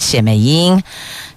谢美英。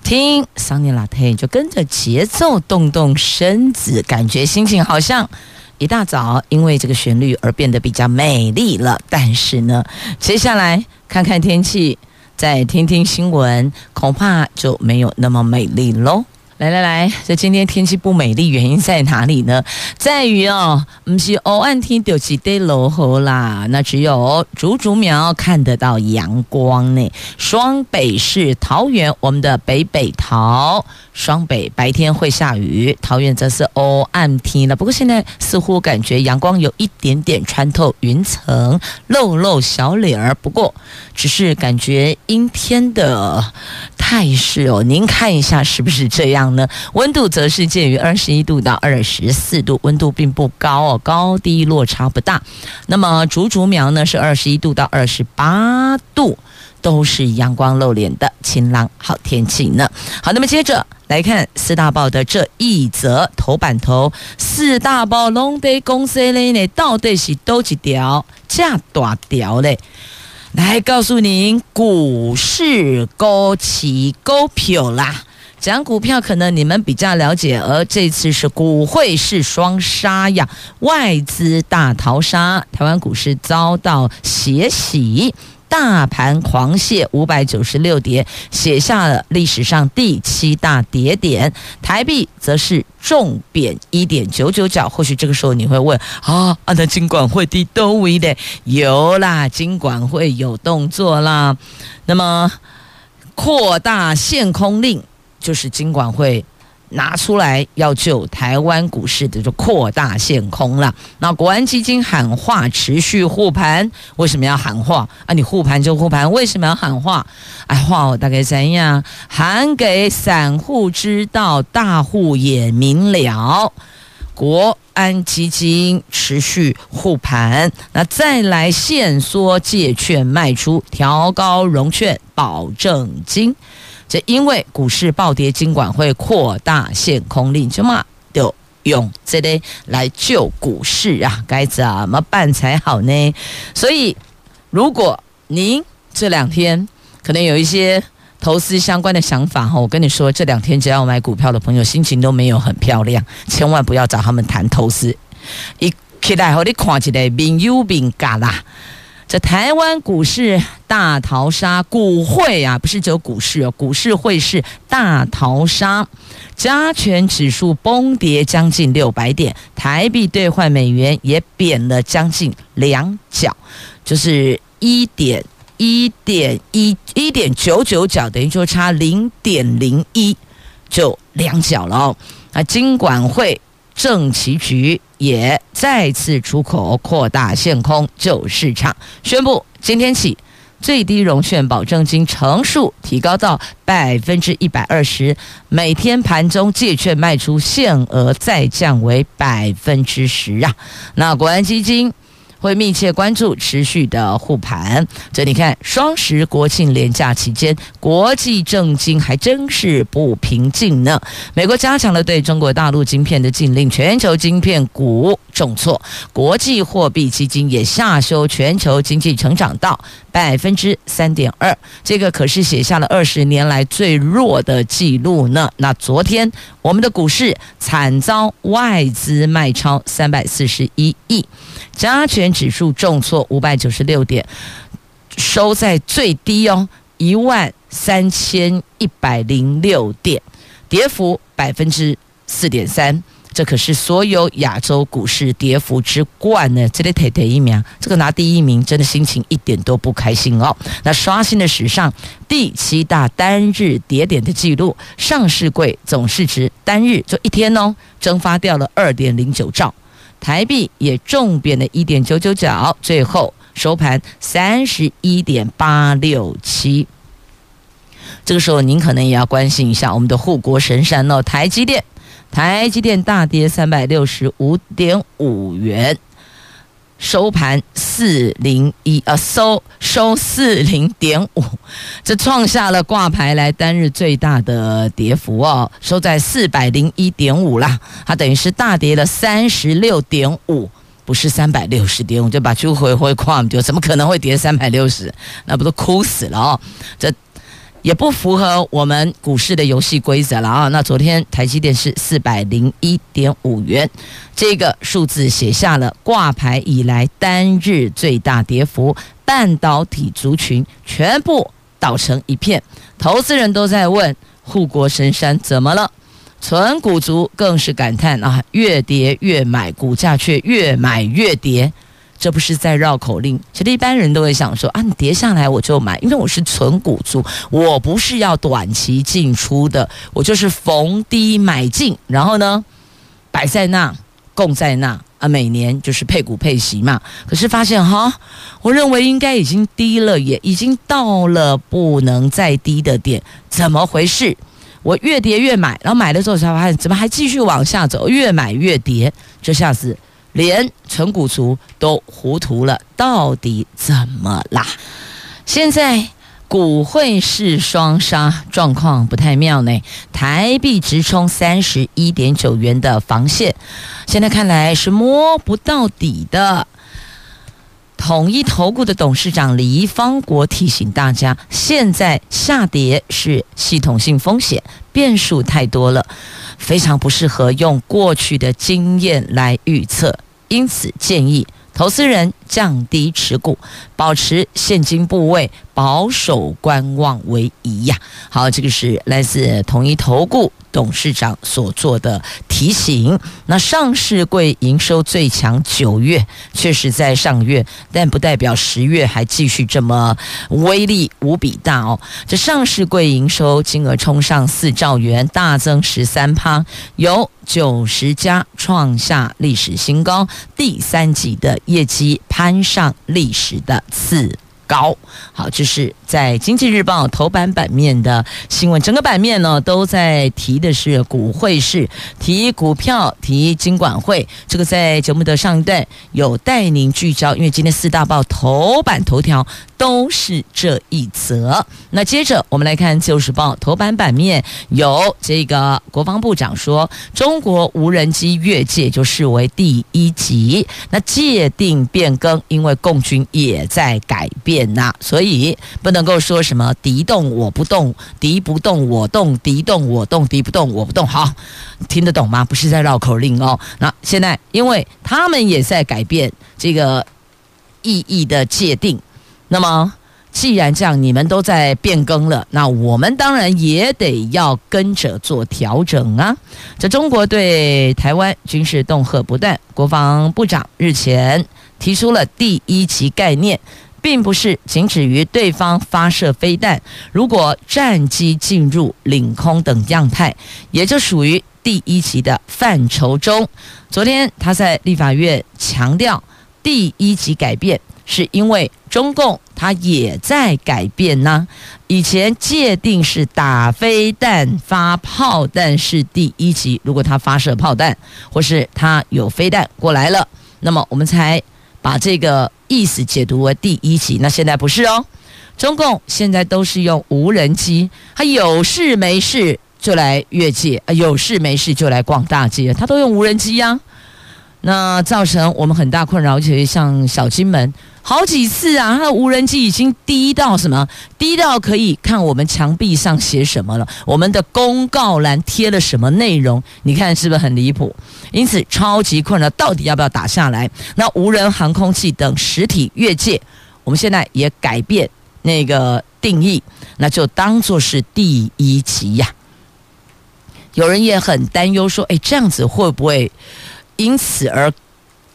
听桑尼拉特，就跟着节奏动动身子，感觉心情好像一大早因为这个旋律而变得比较美丽了。但是呢，接下来看看天气，再听听新闻，恐怕就没有那么美丽喽。来来来，这今天天气不美丽，原因在哪里呢？在于哦，不是欧岸天就是得落雨啦，那只有竹竹苗看得到阳光呢。双北市桃园，我们的北北桃。双北白天会下雨，桃园则是哦暗天了。不过现在似乎感觉阳光有一点点穿透云层，露露小脸儿。不过只是感觉阴天的态势哦。您看一下是不是这样呢？温度则是介于二十一度到二十四度，温度并不高哦，高低落差不大。那么竹竹苗呢是二十一度到二十八度。都是阳光露脸的晴朗好天气呢。好，那么接着来看四大报的这一则头版头，四大报拢在公司里呢，到底是多几条这大条嘞？来告诉您，股市高起高票啦。讲股票可能你们比较了解，而这次是股汇是双杀呀，外资大逃杀，台湾股市遭到血洗。大盘狂泻五百九十六点，写下了历史上第七大跌点。台币则是重贬一点九九角。或许这个时候你会问：啊，啊，那金管会的都为的有啦，金管会有动作啦。那么扩大限空令，就是金管会。拿出来要救台湾股市的就扩大限空了。那国安基金喊话持续护盘，为什么要喊话啊？你护盘就护盘，为什么要喊话？哎，话我大概怎样喊给散户知道，大户也明了。国安基金持续护盘，那再来限缩借券卖出，调高融券保证金。这因为股市暴跌，金管会扩大限空令，就嘛就用这类来救股市啊，该怎么办才好呢？所以，如果您这两天可能有一些投资相关的想法哈，我跟你说，这两天只要买股票的朋友心情都没有很漂亮，千万不要找他们谈投资，一起来和你看起来面有面嘎啦。这台湾股市大逃杀，股会啊，不是只有股市哦，股市会是大逃杀，加权指数崩跌将近六百点，台币兑换美元也贬了将近两角，就是一点一点一一点九九角，等于说差零点零一就两角了哦。啊，金管会。政企局也再次出口扩大限空救市场，宣布今天起最低融券保证金成数提高到百分之一百二十，每天盘中借券卖出限额再降为百分之十啊！那国安基金。会密切关注持续的护盘。这你看，双十国庆连假期间，国际政经还真是不平静呢。美国加强了对中国大陆晶片的禁令，全球晶片股重挫，国际货币基金也下修全球经济成长到百分之三点二，这个可是写下了二十年来最弱的记录呢。那昨天我们的股市惨遭外资卖超三百四十一亿。加权指数重挫五百九十六点，收在最低哦，一万三千一百零六点，跌幅百分之四点三。这可是所有亚洲股市跌幅之冠呢！这里得第一名，这个拿第一名真的心情一点都不开心哦。那刷新了史上第七大单日跌点的记录，上市柜总市值单日就一天哦，蒸发掉了二点零九兆。台币也重贬了一点九九角，最后收盘三十一点八六七。这个时候，您可能也要关心一下我们的护国神山哦，台积电。台积电大跌三百六十五点五元。收盘四零一，呃，收收四零点五，这创下了挂牌来单日最大的跌幅哦，收在四百零一点五啦，它等于是大跌了三十六点五，不是三百六十点五，就把就回回矿就怎么可能会跌三百六十？那不都哭死了哦，这。也不符合我们股市的游戏规则了啊！那昨天台积电是四百零一点五元，这个数字写下了挂牌以来单日最大跌幅，半导体族群全部倒成一片，投资人都在问护国神山怎么了？纯股族更是感叹啊，越跌越买，股价却越买越跌。这不是在绕口令，其实一般人都会想说啊，你跌下来我就买，因为我是存股族，我不是要短期进出的，我就是逢低买进，然后呢，摆在那，供在那啊，每年就是配股配息嘛。可是发现哈，我认为应该已经低了，也已经到了不能再低的点，怎么回事？我越跌越买，然后买了之后才发现，怎么还继续往下走，越买越跌，这下子。连存股族都糊涂了，到底怎么啦？现在股汇市双杀，状况不太妙呢。台币直冲三十一点九元的防线，现在看来是摸不到底的。统一投顾的董事长李方国提醒大家，现在下跌是系统性风险，变数太多了。非常不适合用过去的经验来预测，因此建议投资人降低持股，保持现金部位，保守观望为宜呀。好，这个是来自统一投顾。董事长所做的提醒，那上市柜营收最强九月确实在上月，但不代表十月还继续这么威力无比大哦。这上市柜营收金额冲上四兆元，大增十三趴，有九十家创下历史新高，第三季的业绩攀上历史的次高。好，这是。在《经济日报》头版版面的新闻，整个版面呢都在提的是股汇市，提股票，提金管会。这个在节目的上一段有带您聚焦，因为今天四大报头版头条都是这一则。那接着我们来看《自由时报》头版版面，有这个国防部长说，中国无人机越界就视为第一级，那界定变更，因为共军也在改变呐、所以不。能够说什么敌动我不动，敌不动我动，敌动我动，敌不动我不动。好，听得懂吗？不是在绕口令哦。那现在，因为他们也在改变这个意义的界定。那么，既然这样，你们都在变更了，那我们当然也得要跟着做调整啊。这中国对台湾军事恫吓不断，国防部长日前提出了第一级概念。并不是仅止于对方发射飞弹，如果战机进入领空等样态，也就属于第一级的范畴中。昨天他在立法院强调，第一级改变是因为中共他也在改变呢。以前界定是打飞弹、发炮弹是第一级，如果他发射炮弹或是他有飞弹过来了，那么我们才把这个。意思解读为第一级，那现在不是哦。中共现在都是用无人机，他有事没事就来越界，啊，有事没事就来逛大街，他都用无人机呀。那造成我们很大困扰，而且像小金门。好几次啊，它的无人机已经低到什么？低到可以看我们墙壁上写什么了，我们的公告栏贴了什么内容？你看是不是很离谱？因此超级困扰，到底要不要打下来？那无人航空器等实体越界，我们现在也改变那个定义，那就当做是第一级呀。有人也很担忧说，哎，这样子会不会因此而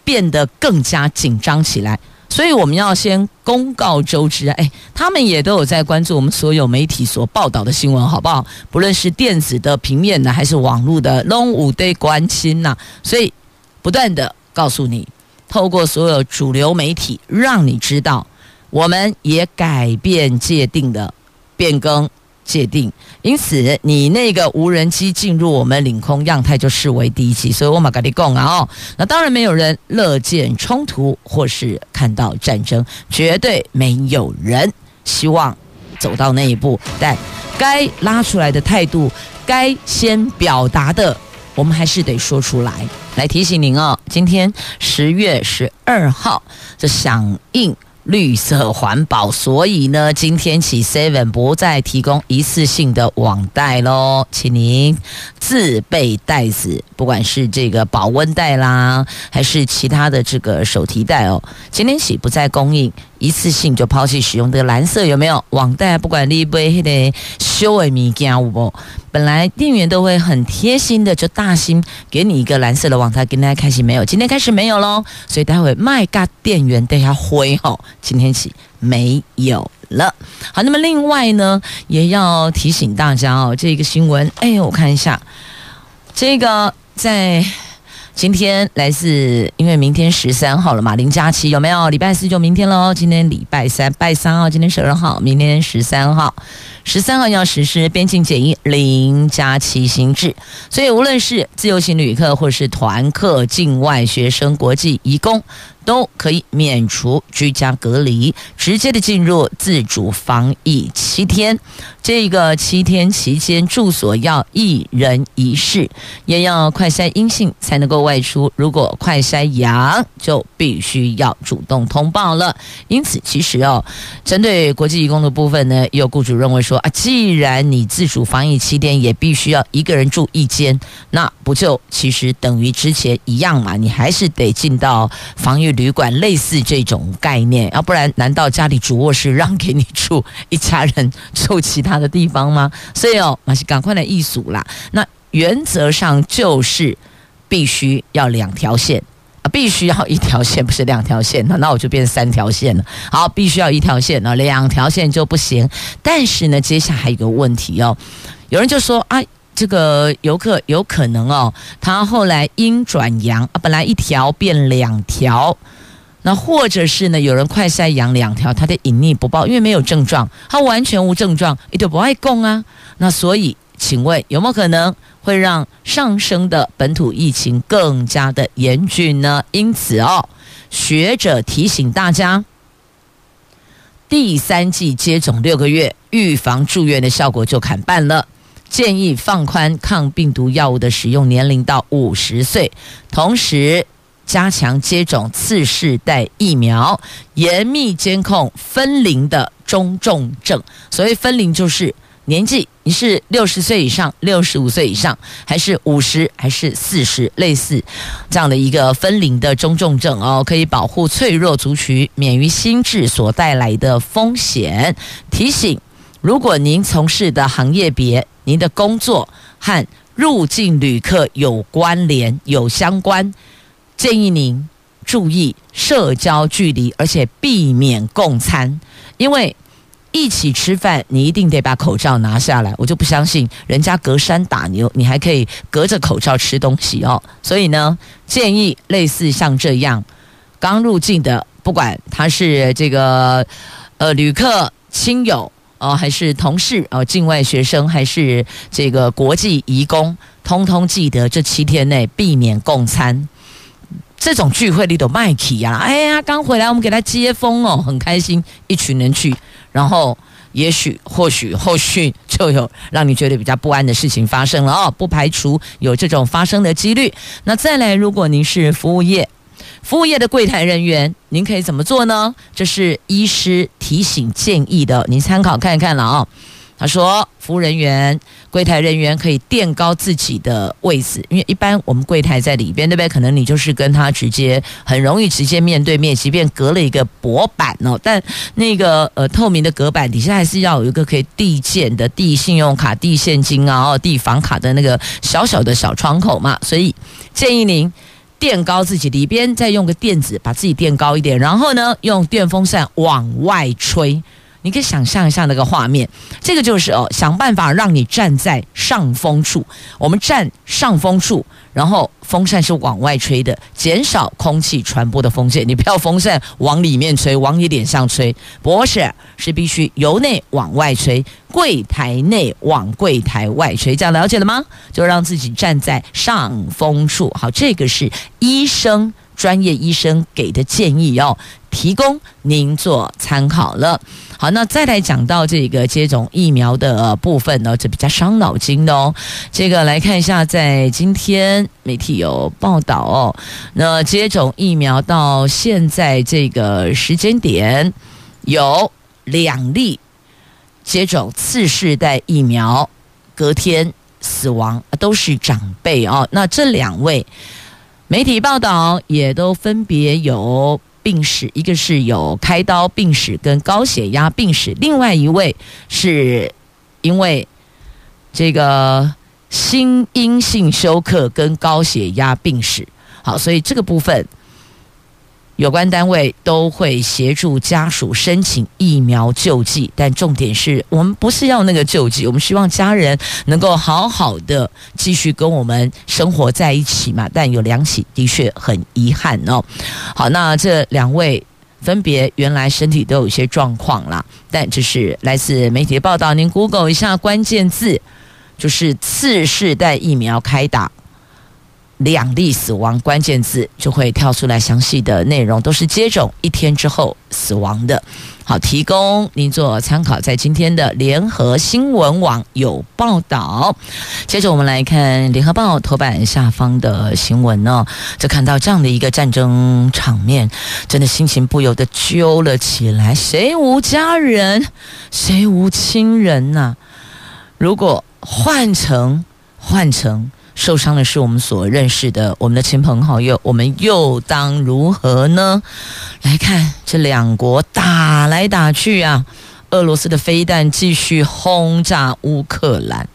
变得更加紧张起来？所以我们要先公告周知，哎，他们也都有在关注我们所有媒体所报道的新闻，好不好？不论是电子的、平面的，还是网络的，拢有在关心呐。所以不断的告诉你，透过所有主流媒体，让你知道，我们也改变界定的变更界定，因此你那个无人机进入我们领空样态就视为第一起，所以我马跟你讲啊哦，那当然没有人乐见冲突或是看到战争，绝对没有人希望走到那一步，但该拉出来的态度，该先表达的，我们还是得说出来，来提醒您哦，今天十月十二号，这响应。绿色环保，所以呢，今天起 Seven 不再提供一次性的网袋喽，请您自备袋子，不管是这个保温袋啦，还是其他的这个手提袋哦，今天起不再供应。一次性就抛弃使用这个蓝色有没有网袋？不管你背那个修的物件有无，本来店员都会很贴心的就大心给你一个蓝色的网袋，跟大家开心没有？今天开始没有喽，所以待会卖嘎店员都要灰吼，今天起没有了。好，那么另外呢，也要提醒大家哦，这个新闻，哎，我看一下，这个在。今天来自，因为明天十三号了嘛，林佳琪有没有？礼拜四就明天喽。今天礼拜三，拜三号，今天十二号，明天十三号，十三号要实施边境检疫零加七新制，所以无论是自由行旅客或是团客、境外学生、国际移工。都可以免除居家隔离，直接的进入自主防疫七天。这个七天期间住所要一人一室，也要快筛阴性才能够外出。如果快筛阳，就必须要主动通报了。因此，其实哦，针对国际义工的部分呢，有雇主认为说啊，既然你自主防疫七天也必须要一个人住一间，那不就其实等于之前一样嘛？你还是得进到防疫。旅馆类似这种概念，要不然难道家里主卧室让给你住，一家人住其他的地方吗？所以哦，马上赶快来议数啦。那原则上就是必须要两条线啊，必须要一条线，不是两条线，那那我就变三条线了。好，必须要一条线啊，两条线就不行。但是呢，接下来还有一个问题哦，有人就说啊。这个游客有可能哦，他后来阴转阳啊，本来一条变两条，那或者是呢，有人快筛阳两条，他的隐匿不报，因为没有症状，他完全无症状，也就不爱供啊。那所以，请问有没有可能会让上升的本土疫情更加的严峻呢？因此哦，学者提醒大家，第三季接种六个月，预防住院的效果就砍半了。建议放宽抗病毒药物的使用年龄到五十岁，同时加强接种次世代疫苗，严密监控分龄的中重症。所谓分龄，就是年纪，你是六十岁以上、六十五岁以上，还是五十，还是四十，类似这样的一个分龄的中重症哦，可以保护脆弱族群免于新制所带来的风险。提醒，如果您从事的行业别。您的工作和入境旅客有关联、有相关，建议您注意社交距离，而且避免共餐。因为一起吃饭，你一定得把口罩拿下来。我就不相信人家隔山打牛，你还可以隔着口罩吃东西哦。所以呢，建议类似像这样刚入境的，不管他是这个呃旅客、亲友。哦，还是同事哦，境外学生还是这个国际移工，通通记得这七天内避免共餐。这种聚会里都卖起呀！哎呀，刚回来我们给他接风哦，很开心，一群人去，然后也许或许后续就有让你觉得比较不安的事情发生了哦，不排除有这种发生的几率。那再来，如果您是服务业。服务业的柜台人员，您可以怎么做呢？这是医师提醒建议的，您参考看一看了啊、他说，服务人员、柜台人员可以垫高自己的位置，因为一般我们柜台在里边，对不对？可能你就是跟他直接很容易直接面对面，即便隔了一个薄板哦，但那个呃透明的隔板底下还是要有一个可以递件的、递信用卡、递现金啊、哦递房卡的那个小小的小窗口嘛，所以建议您。垫高自己里边，再用个垫子把自己垫高一点，然后呢，用电风扇往外吹，你可以想象一下那个画面，这个就是哦，想办法让你站在上风处。我们站上风处，然后风扇是往外吹的，减少空气传播的风险。你不要风扇往里面吹，往你脸上吹，不是，是必须由内往外吹，柜台内往柜台外吹。这样了解了吗？就让自己站在上风处。好，这个是医生。专业医生给的建议哦，提供您做参考了。好，那再来讲到这个接种疫苗的部分呢，这比较伤脑筋的哦。这个来看一下，在今天媒体有报道哦，那接种疫苗到现在这个时间点，有两例接种次世代疫苗隔天死亡，都是长辈哦。那这两位。媒体报道也都分别有病史，一个是有开刀病史跟高血压病史，另外一位是因为这个心因性休克跟高血压病史。好，所以这个部分。有关单位都会协助家属申请疫苗救济，但重点是我们不是要那个救济，我们希望家人能够好好的继续跟我们生活在一起嘛。但有两起的确很遗憾哦。好，那这两位分别原来身体都有一些状况啦，但这是来自媒体的报道，您 Google 一下关键字，就是次世代疫苗开打。两例死亡，关键字就会跳出来，详细的内容都是接种一天之后死亡的。好，提供您做参考，在今天的联合新闻网有报道。接着我们来看联合报头版下方的新闻呢，就看到这样的一个战争场面，真的心情不由得揪了起来。谁无家人，谁无亲人呐、如果换成换成。受伤的是我们所认识的我们的亲朋好友，我们又当如何呢？来看这两国打来打去啊，俄罗斯的飞弹继续轰炸乌克兰，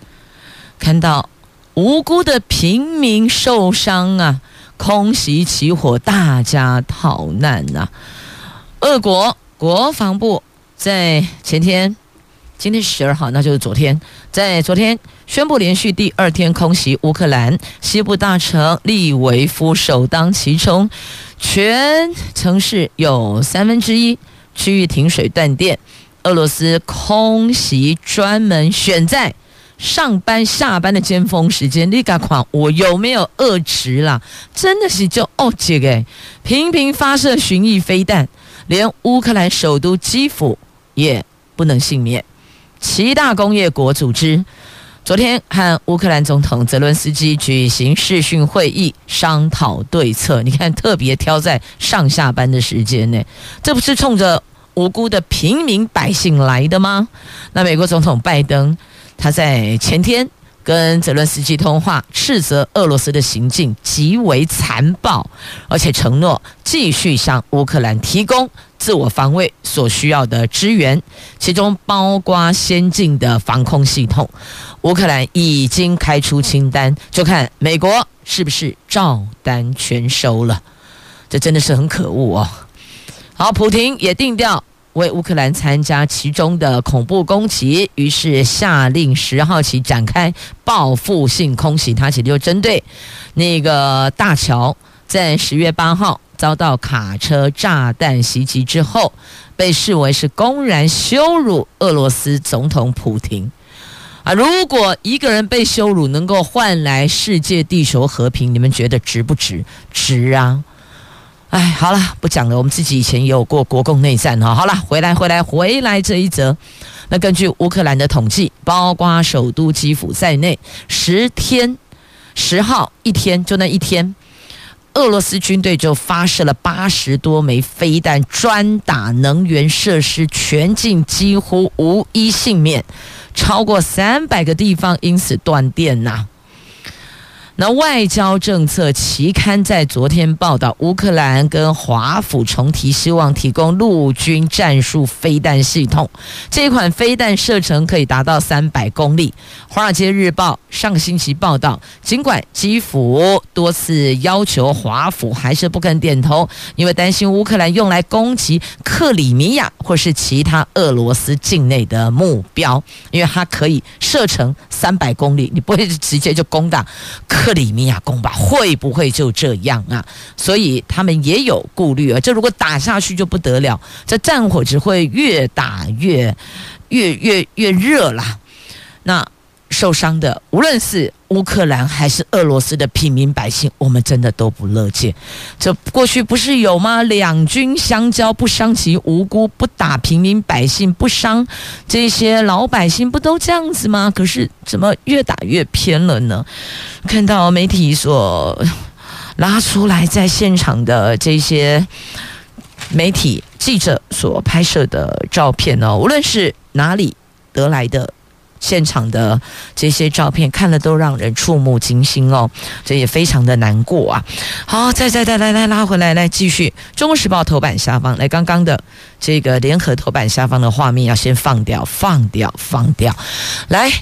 看到无辜的平民受伤啊，空袭起火，大家逃难呐、啊。俄国国防部在前天。今天十二号，那就是昨天，在昨天宣布连续第二天空袭乌克兰西部大城利维夫，首当其冲，全城市有三分之一区域停水断电。俄罗斯空袭专门选在上班下班的尖峰时间，你敢看我有没有恶质啦？真的是就哦这个，频频发射巡弋飞弹，连乌克兰首都基辅也不能幸免。七大工业国组织昨天和乌克兰总统泽伦斯基举行视讯会议，商讨对策。你看，特别挑在上下班的时间呢，这不是冲着无辜的平民百姓来的吗？那美国总统拜登他在前天跟泽伦斯基通话，斥责俄罗斯的行径极为残暴，而且承诺继续向乌克兰提供。自我防卫所需要的支援，其中包括先进的防空系统。乌克兰已经开出清单，就看美国是不是照单全收了。这真的是很可恶哦。好，普亭也定调为乌克兰参加其中的恐怖攻击，于是下令十号起展开报复性空袭。他其实就针对那个大桥，在十月八号。遭到卡车炸弹袭击之后，被视为是公然羞辱俄罗斯总统普亭啊！如果一个人被羞辱能够换来世界地球和平，你们觉得值不值？值啊！哎，好了，不讲了。我们自己以前也有过国共内战哈。好了，回来，回来，回来这一则。那根据乌克兰的统计，包括首都基辅在内，十天，十号一天，就那一天。俄罗斯军队就发射了八十多枚飞弹，专打能源设施，全境几乎无一幸免，超过三百个地方因此断电呐。那外交政策期刊在昨天报道，乌克兰跟华府重提，希望提供陆军战术飞弹系统。这一款飞弹射程可以达到三百公里。华尔街日报上星期报道，尽管基辅多次要求华府还是不肯点头，因为担心乌克兰用来攻击克里米亚或是其他俄罗斯境内的目标，因为它可以射程三百公里，你不会直接就攻打。克里米亚攻吧，会不会就这样啊？所以他们也有顾虑啊。这如果打下去就不得了，这战火只会越打越越越越热啦。那受伤的，无论是乌克兰还是俄罗斯的平民百姓，我们真的都不乐见。这过去不是有吗？两军相交，不伤及无辜，不打平民百姓，不伤这些老百姓，不都这样子吗？可是怎么越打越偏了呢？看到媒体所拉出来在现场的这些媒体记者所拍摄的照片呢，无论是哪里得来的。现场的这些照片看了都让人触目惊心哦，这也非常的难过啊。好，再再再来来拉回来，来继续。《中国时报》头版下方，来刚刚的这个联合头版下方的画面要先放掉，放掉，放掉。来，《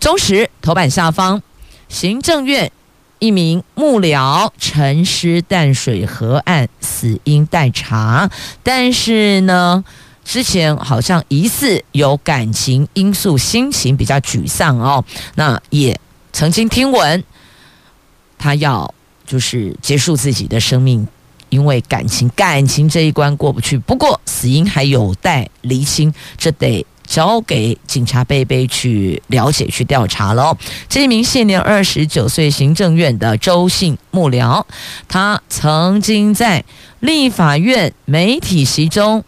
中时》头版下方，行政院一名幕僚陈尸淡水河岸死因待查，但是呢。之前好像疑似有感情因素，心情比较沮丧哦。那也曾经听闻他要就是结束自己的生命，因为感情感情这一关过不去。不过死因还有待厘清，这得交给警察贝贝去了解去调查喽。这一名现年二十九岁行政院的周姓幕僚，他曾经在立法院媒体席中。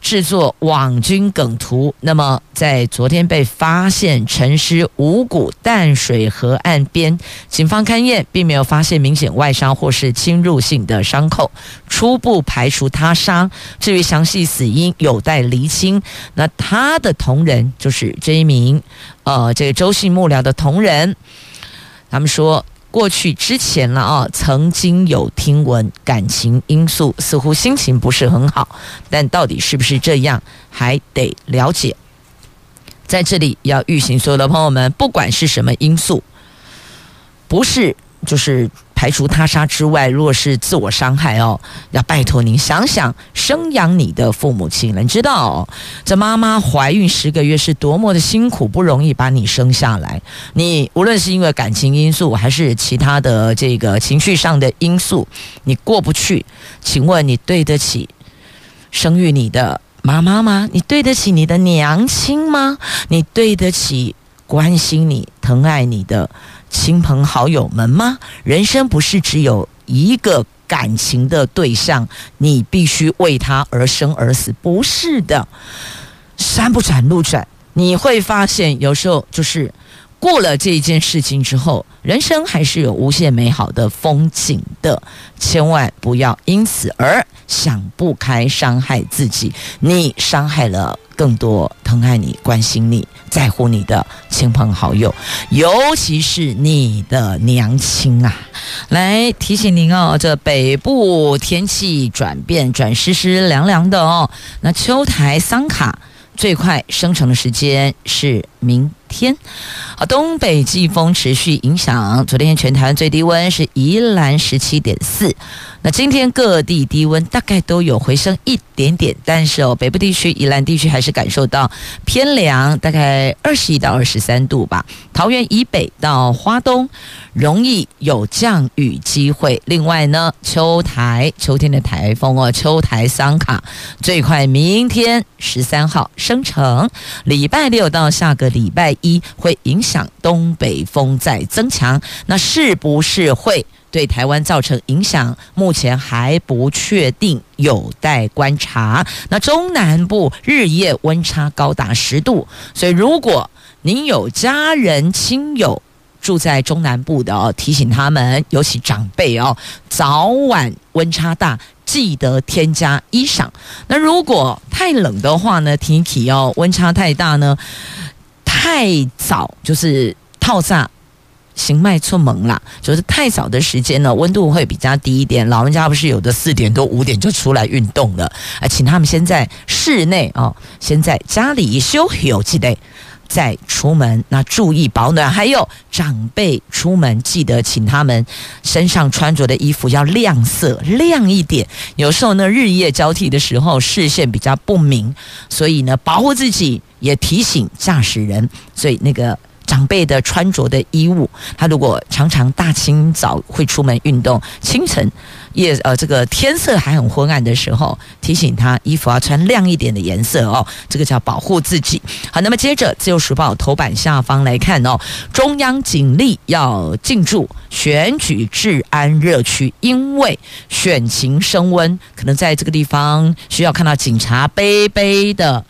制作网军梗图，那么在昨天被发现陈尸五股淡水河岸边，警方勘验并没有发现明显外伤或是侵入性的伤口，初步排除他杀。至于详细死因有待厘清。那他的同仁就是这一名呃这个周姓幕僚的同仁，他们说。过去之前了啊，曾经有听闻感情因素，似乎心情不是很好，但到底是不是这样，还得了解。在这里要预醒所有的朋友们，不管是什么因素，不是就是。排除他杀之外，如果是自我伤害哦，要拜托您想想生养你的父母亲了。你知道，这妈妈怀孕十个月是多么的辛苦，不容易把你生下来。你无论是因为感情因素，还是其他的这个情绪上的因素，你过不去，请问你对得起生育你的妈妈吗？你对得起你的娘亲吗？你对得起关心你、疼爱你的？亲朋好友们吗？人生不是只有一个感情的对象，你必须为他而生而死，不是的。山不转路转，你会发现有时候就是。过了这一件事情之后，人生还是有无限美好的风景的。千万不要因此而想不开，伤害自己。你伤害了更多疼爱你、关心你、在乎你的亲朋好友，尤其是你的娘亲啊！来提醒您哦，这北部天气转变，转湿湿凉凉的哦。那秋台桑卡最快生成的时间是明天，好，东北季风持续影响。昨天全台湾最低温是宜兰十七点四，那今天各地低温大概都有回升一点点，但是哦，北部地区、宜兰地区还是感受到偏凉，大概二十一到二十三度吧。桃园以北到花东容易有降雨机会。另外呢，秋台秋天的台风哦，秋台桑卡最快明天十三号生成，礼拜六到下个礼拜一会影响东北风再增强，那是不是会对台湾造成影响？目前还不确定，有待观察。那中南部日夜温差高达十度，所以如果您有家人亲友住在中南部的哦，提醒他们，尤其长辈哦，早晚温差大，记得添加衣裳。那如果太冷的话呢，提起哦，温差太大呢。太早就是透早行迈出门啦，就是太早的时间呢，温度会比较低一点。老人家不是有的四点多五点就出来运动了，啊，请他们先在室内哦，先在家里休休息的。再出门，那注意保暖。还有长辈出门，记得请他们身上穿着的衣服要亮色，亮一点。有时候呢，日夜交替的时候，视线比较不明，所以呢，保护自己，也提醒驾驶人。所以那个。长辈的穿着的衣物，他如果常常大清早会出门运动，清晨夜呃这个天色还很昏暗的时候，提醒他衣服要穿亮一点的颜色哦，这个叫保护自己。好，那么接着《自由时报》头版下方来看哦，中央警力要进驻选举治安热区，因为选情升温，可能在这个地方需要看到警察背背的。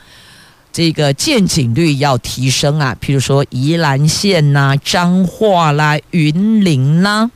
这个见警率要提升啊，譬如说宜兰县呐、彰化啦、云林啦，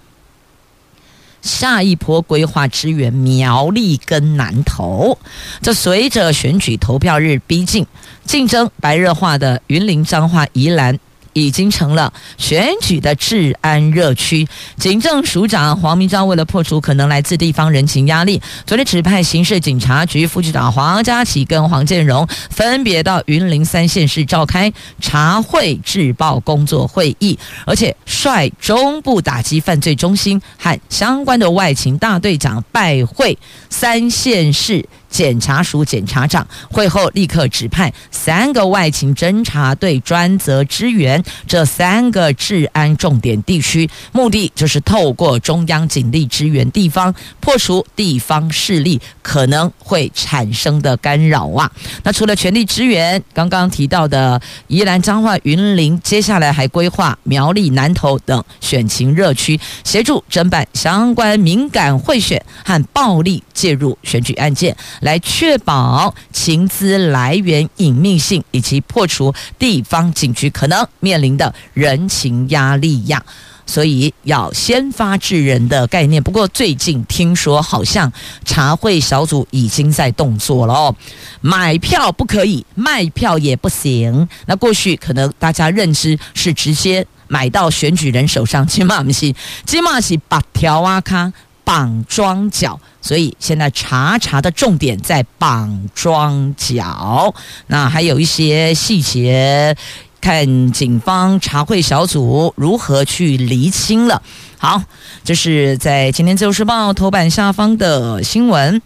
下一波规划支援苗栗跟南投。这随着选举投票日逼近，竞争白热化的云林、彰化、宜兰。已经成了选举的治安热区。警政署长黄明章为了破除可能来自地方人情压力，昨天指派刑事警察局副局长黄家祺跟黄建荣分别到云林三县市召开查贿治暴工作会议，而且率中部打击犯罪中心和相关的外勤大队长拜会三县市。检察署检察长会后立刻指派三个外勤侦查队专责支援这三个治安重点地区，目的就是透过中央警力支援地方，破除地方势力可能会产生的干扰啊。那除了全力支援刚刚提到的宜兰、彰化、云林，接下来还规划苗栗、南投等选情热区，协助侦办相关敏感贿选和暴力介入选举案件。来确保情资来源隐秘性，以及破除地方警局可能面临的人情压力呀。所以要先发制人的概念。不过最近听说好像茶会小组已经在动作了哦，买票不可以，卖票也不行。那过去可能大家认知是直接买到选举人手上，起码不是，起码是把条啊卡。绑桩脚，所以现在查查的重点在绑桩脚。那还有一些细节，看警方查会小组如何去厘清了。好，这是在今天《自由时报》头版下方的新闻。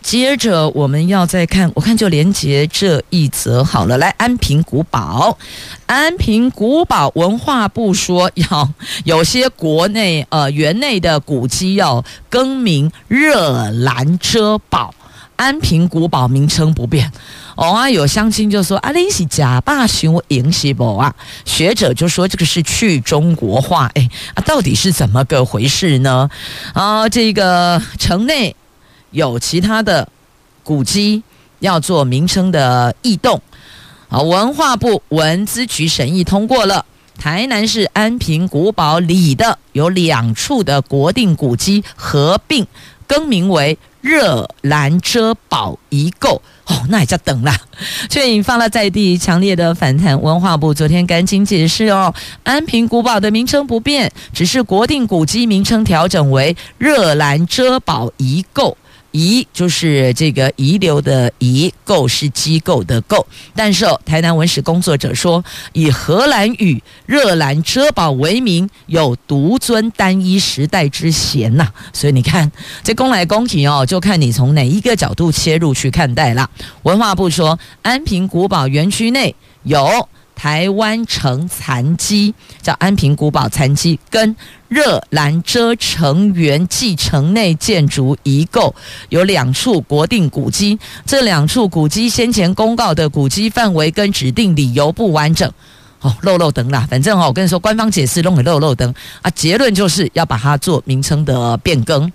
接着我们要再看，我看就连接这一则好了。来，安平古堡，安平古堡文化部说要有些国内呃园内的古迹要更名热兰遮堡，安平古堡名称不变。哦啊，有乡亲就说啊，你是假霸雄赢西不啊？学者就说这个是去中国化，哎啊，到底是怎么个回事呢？啊，这个城内。有其他的古迹要做名称的异动，好，文化部文资局审议通过了。台南市安平古堡里的有两处的国定古迹合并更名为热兰遮堡遗构，哦，那也叫等啦，却引发了在地强烈的反弹。文化部昨天赶紧解释哦，安平古堡的名称不变，只是国定古迹名称调整为热兰遮堡遗构。遗就是这个遗留的遗，构是机构的构。但是哦，台南文史工作者说，以荷兰语“热兰遮堡”为名，有独尊单一时代之嫌呐、所以你看，这公来公去哦，就看你从哪一个角度切入去看待了。文化部说，安平古堡园区内有。台湾城残基叫安平古堡残基，跟热兰遮城原继城内建筑遗构有两处国定古迹，这两处古迹先前公告的古迹范围跟指定理由不完整，哦，漏漏灯啦，反正哦，我跟你说，官方解释弄给漏漏灯啊，结论就是要把它做名称的变更。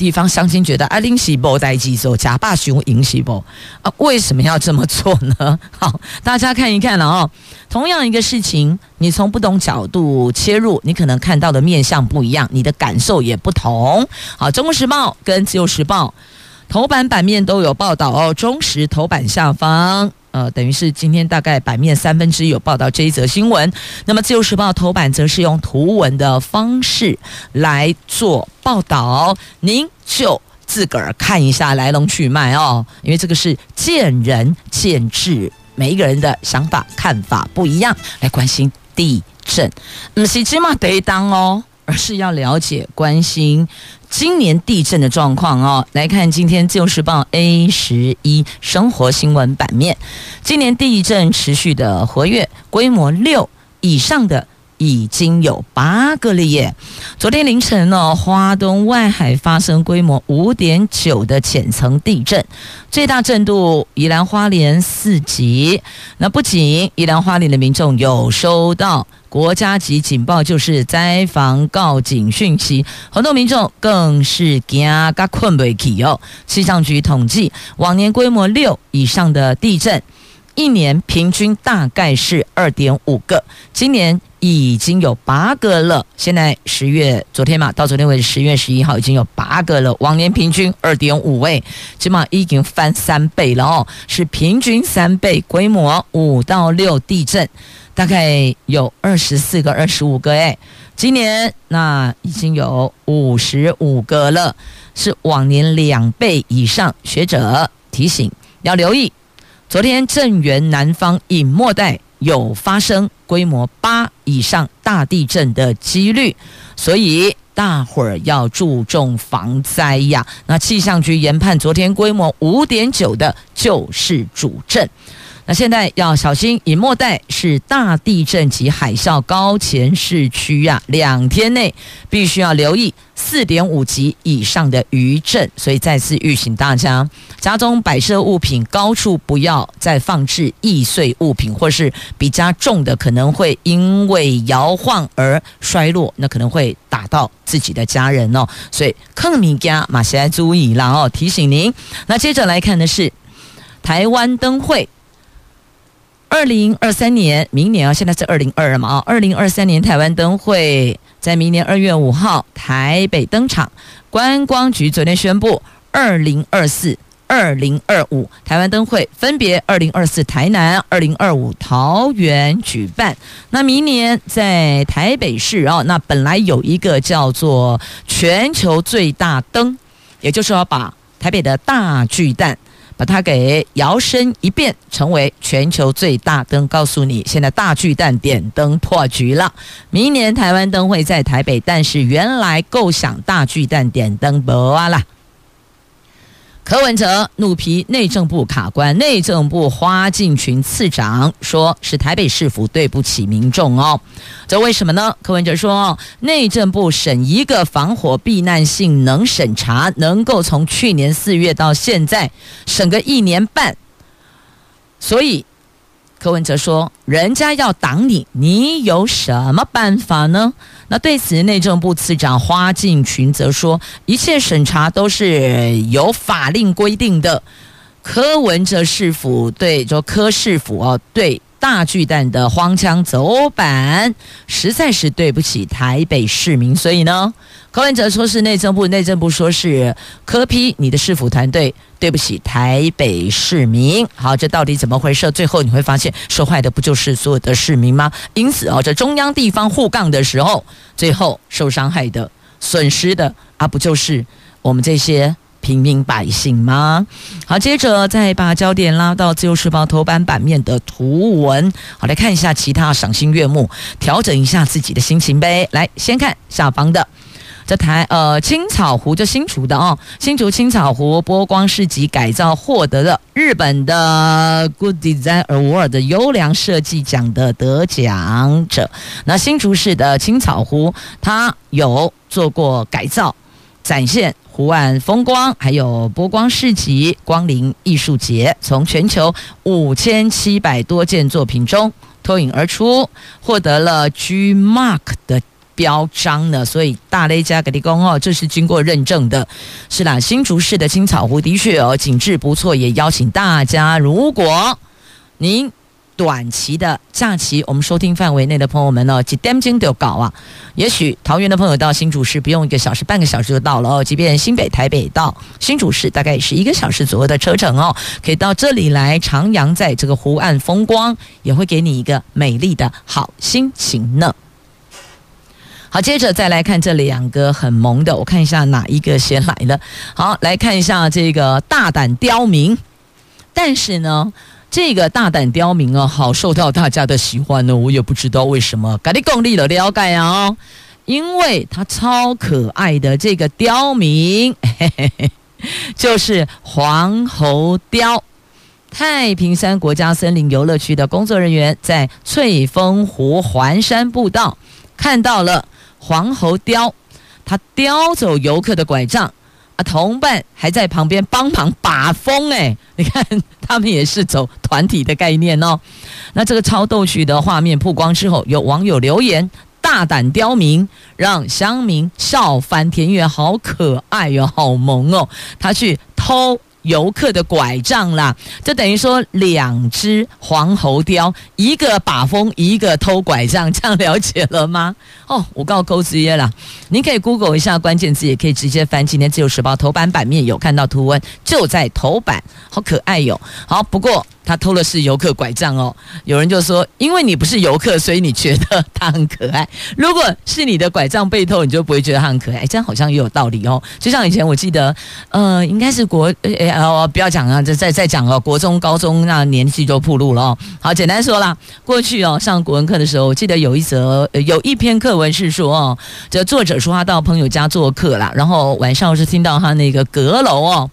地方乡亲觉得啊，林喜波代记说假霸雄赢喜波啊，为什么要这么做呢？好，大家看一看了哦。同样一个事情，你从不同角度切入，你可能看到的面向不一样，你的感受也不同。好，《中国时报》跟《自由时报》头版版面都有报道哦。中时头版下方呃，等于是今天大概版面三分之一有报道这一则新闻。那么《自由时报》头版则是用图文的方式来做报道，您就自个儿看一下来龙去脉哦，因为这个是见仁见智，每一个人的想法看法不一样，来关心地震，不是芝麻得当哦。而是要了解、关心今年地震的状况哦。来看今天《自由时报》A 十一生活新闻版面，今年地震持续的活跃，规模六以上的已经有八个了耶。昨天凌晨呢，花东外海发生规模五点九的浅层地震，最大震度宜兰花莲四级。那不仅宜兰花莲的民众有收到。国家级警报就是灾防告警讯息，很多民众更是惊个困不起哦。气象局统计，往年规模六以上的地震，一年平均大概是二点五个，今年已经有八个了。现在十月昨天嘛，到昨天为止十月十一号已经有八个了，往年平均二点五位，起码已经翻三倍了哦，是平均三倍规模五到六地震。大概有二十四个、二十五个哎，今年那已经有五十五个了，是往年两倍以上。学者提醒要留意，昨天震源南方隐没带有发生规模八以上大地震的几率，所以大伙儿要注重防灾呀。那气象局研判，昨天规模五点九的就是主震。那现在要小心，隐没带是大地震及海啸高潜市区呀，两天内必须要留意四点五级以上的余震，所以再次预请大家，家中摆设物品高处不要再放置易碎物品，或是比较重的，可能会因为摇晃而摔落，那可能会打到自己的家人哦。所以，克米加马西来注意了哦，提醒您。那接着来看的是台湾灯会。二零二三年，明年啊，现在是二零二二嘛啊，二零二三年台湾灯会在明年二月五号台北登场。观光局昨天宣布，二零二四、二零二五台湾灯会分别二零二四台南、二零二五桃园举办。那明年在台北市啊，那本来有一个叫做全球最大灯，也就是要把台北的大巨蛋。把它给摇身一变，成为全球最大灯。告诉你，现在大巨蛋点灯破局了。明年台湾灯会在台北，但是原来构想大巨蛋点灯不啊了。柯文哲怒批内政部卡关，内政部花敬群次长说是台北市府对不起民众哦。这为什么呢？柯文哲说，内政部审一个防火避难性能审查，能够从去年四月到现在审个一年半，所以。柯文哲说：“人家要挡你，你有什么办法呢？”那对此，内政部次长花敬群则说：“一切审查都是有法令规定的。”柯文哲市府对，就柯市府哦，对。大巨蛋的荒腔走板，实在是对不起台北市民。所以呢，柯文哲说是内政部，内政部说是柯批你的市府团队对不起台北市民。好，这到底怎么回事？最后你会发现，受害的不就是所有的市民吗？因此哦，这中央地方互杠的时候，最后受伤害的、损失的啊，不就是我们这些？平民百姓吗？好，接着再把焦点拉到《自由时报》头版版面的图文。好，来看一下其他赏心悦目，调整一下自己的心情呗。来，先看下方的这台呃青草湖，就新竹的哦，新竹青草湖波光市集改造获得了日本的 Good Design Award 的优良设计奖的得奖者。那新竹市的青草湖，它有做过改造，展现。湖岸风光，还有波光市集、光临艺术节，从全球五千七百多件作品中脱颖而出，获得了 G Mark 的标章呢。所以大雷加格利公哦，这是经过认证的。是啦，新竹市的青草湖的确哦，景致不错，也邀请大家，如果您。短期的假期，我们收听范围内的朋友们呢，几点钟就搞啊。也许桃园的朋友到新竹市不用一个小时，半个小时就到了哦。即便新北、台北到新竹市，大概也是一个小时左右的车程哦。可以到这里来徜徉在这个湖岸风光，也会给你一个美丽的好心情呢。好，接着再来看这两个很萌的，我看一下哪一个先来了。好，来看一下这个大胆刁民，但是呢，这个大胆刁民啊，好受到大家的喜欢呢，我也不知道为什么。赶紧共力的了解啊，因为他超可爱的这个刁民，嘿嘿嘿，就是黄喉貂。太平山国家森林游乐区的工作人员在翠峰湖环山步道看到了。黄喉貂，他叼走游客的拐杖，啊，同伴还在旁边帮忙把风，哎，你看他们也是走团体的概念哦。那这个超逗趣的画面曝光之后，有网友留言：“大胆刁民，让乡民笑翻天，因为好可爱哟、好萌哦。”他去偷。游客的拐杖啦，就等于说两只黄喉貂，一个把风，一个偷拐杖，这样了解了吗？哦，我告诉子爷啦，您可以 Google 一下关键字，也可以直接翻今天自由时报头版版面有看到图文，就在头版，好可爱哟。好，不过。他偷的是游客拐杖哦，有人就说，因为你不是游客，所以你觉得他很可爱。如果是你的拐杖被偷，你就不会觉得他很可爱。这样好像也有道理哦。就像以前我记得，呃，应该是国，呃、呃，不要讲啊，再再再讲哦，国中、高中那年纪就暴露了哦。好，简单说啦，过去哦上国文课的时候，我记得有一则有一篇课文是说哦，这作者说他到朋友家做客啦，然后晚上是听到他那个阁楼哦。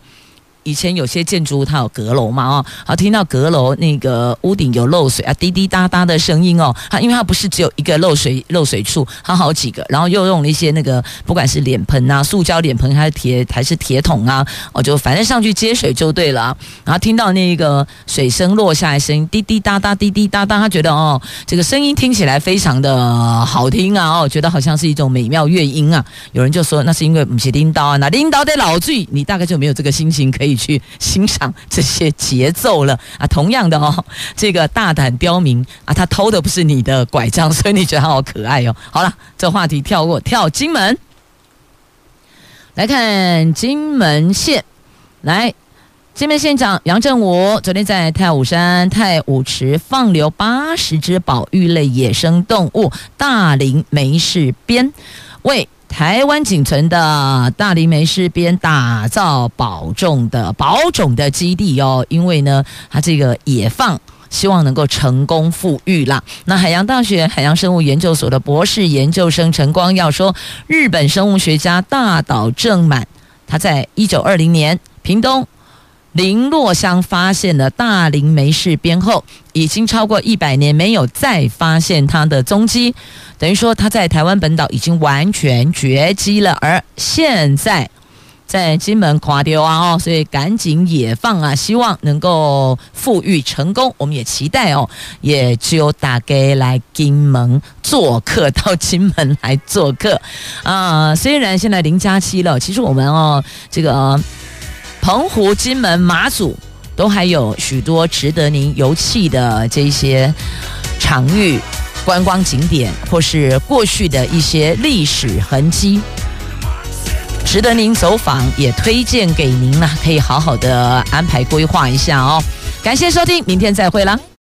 以前有些建筑物它有阁楼嘛哦，好，听到阁楼那个屋顶有漏水啊，滴滴答答的声音哦，它因为它不是只有一个漏水漏水处，它好几个，然后又用了一些那个不管是脸盆啊、塑胶脸盆还是铁还是铁桶啊，我就反正上去接水就对了，然后听到那个水声落下来声音滴滴答答滴滴答答，他觉得哦这个声音听起来非常的好听啊哦，觉得好像是一种美妙乐音啊，有人就说那是因为不是领导啊，那领导的老醉，你大概就没有这个心情可以。去欣赏这些节奏了啊！同样的哦，这个大胆刁民啊，他偷的不是你的拐杖，所以你觉得他好可爱哦。好了，这话题跳过，跳金门来看金门县。来，金门县长杨振武昨天在太武山太武池放流八十只保育类野生动物大林梅氏编，为台湾仅存的大林梅氏边打造保种的保种的基地哦，因为呢，它这个野放希望能够成功富裕啦。那海洋大学海洋生物研究所的博士研究生陈光耀说，日本生物学家大岛正满，他在一九二零年屏东。林落乡发现了大林梅氏边后，已经超过一百年没有再发现它的踪迹，等于说它在台湾本岛已经完全绝迹了。而现在在金门垮掉啊哦，所以赶紧野放啊，希望能够复育成功。我们也期待哦，也只有打给来金门做客，到金门来做客啊。虽然现在零加七了，其实我们哦这个。澎湖、金门、马祖都还有许多值得您游憩的这些场域、观光景点，或是过去的一些历史痕迹，值得您走访，也推荐给您呢，可以好好的安排规划一下哦。感谢收听，明天再会了。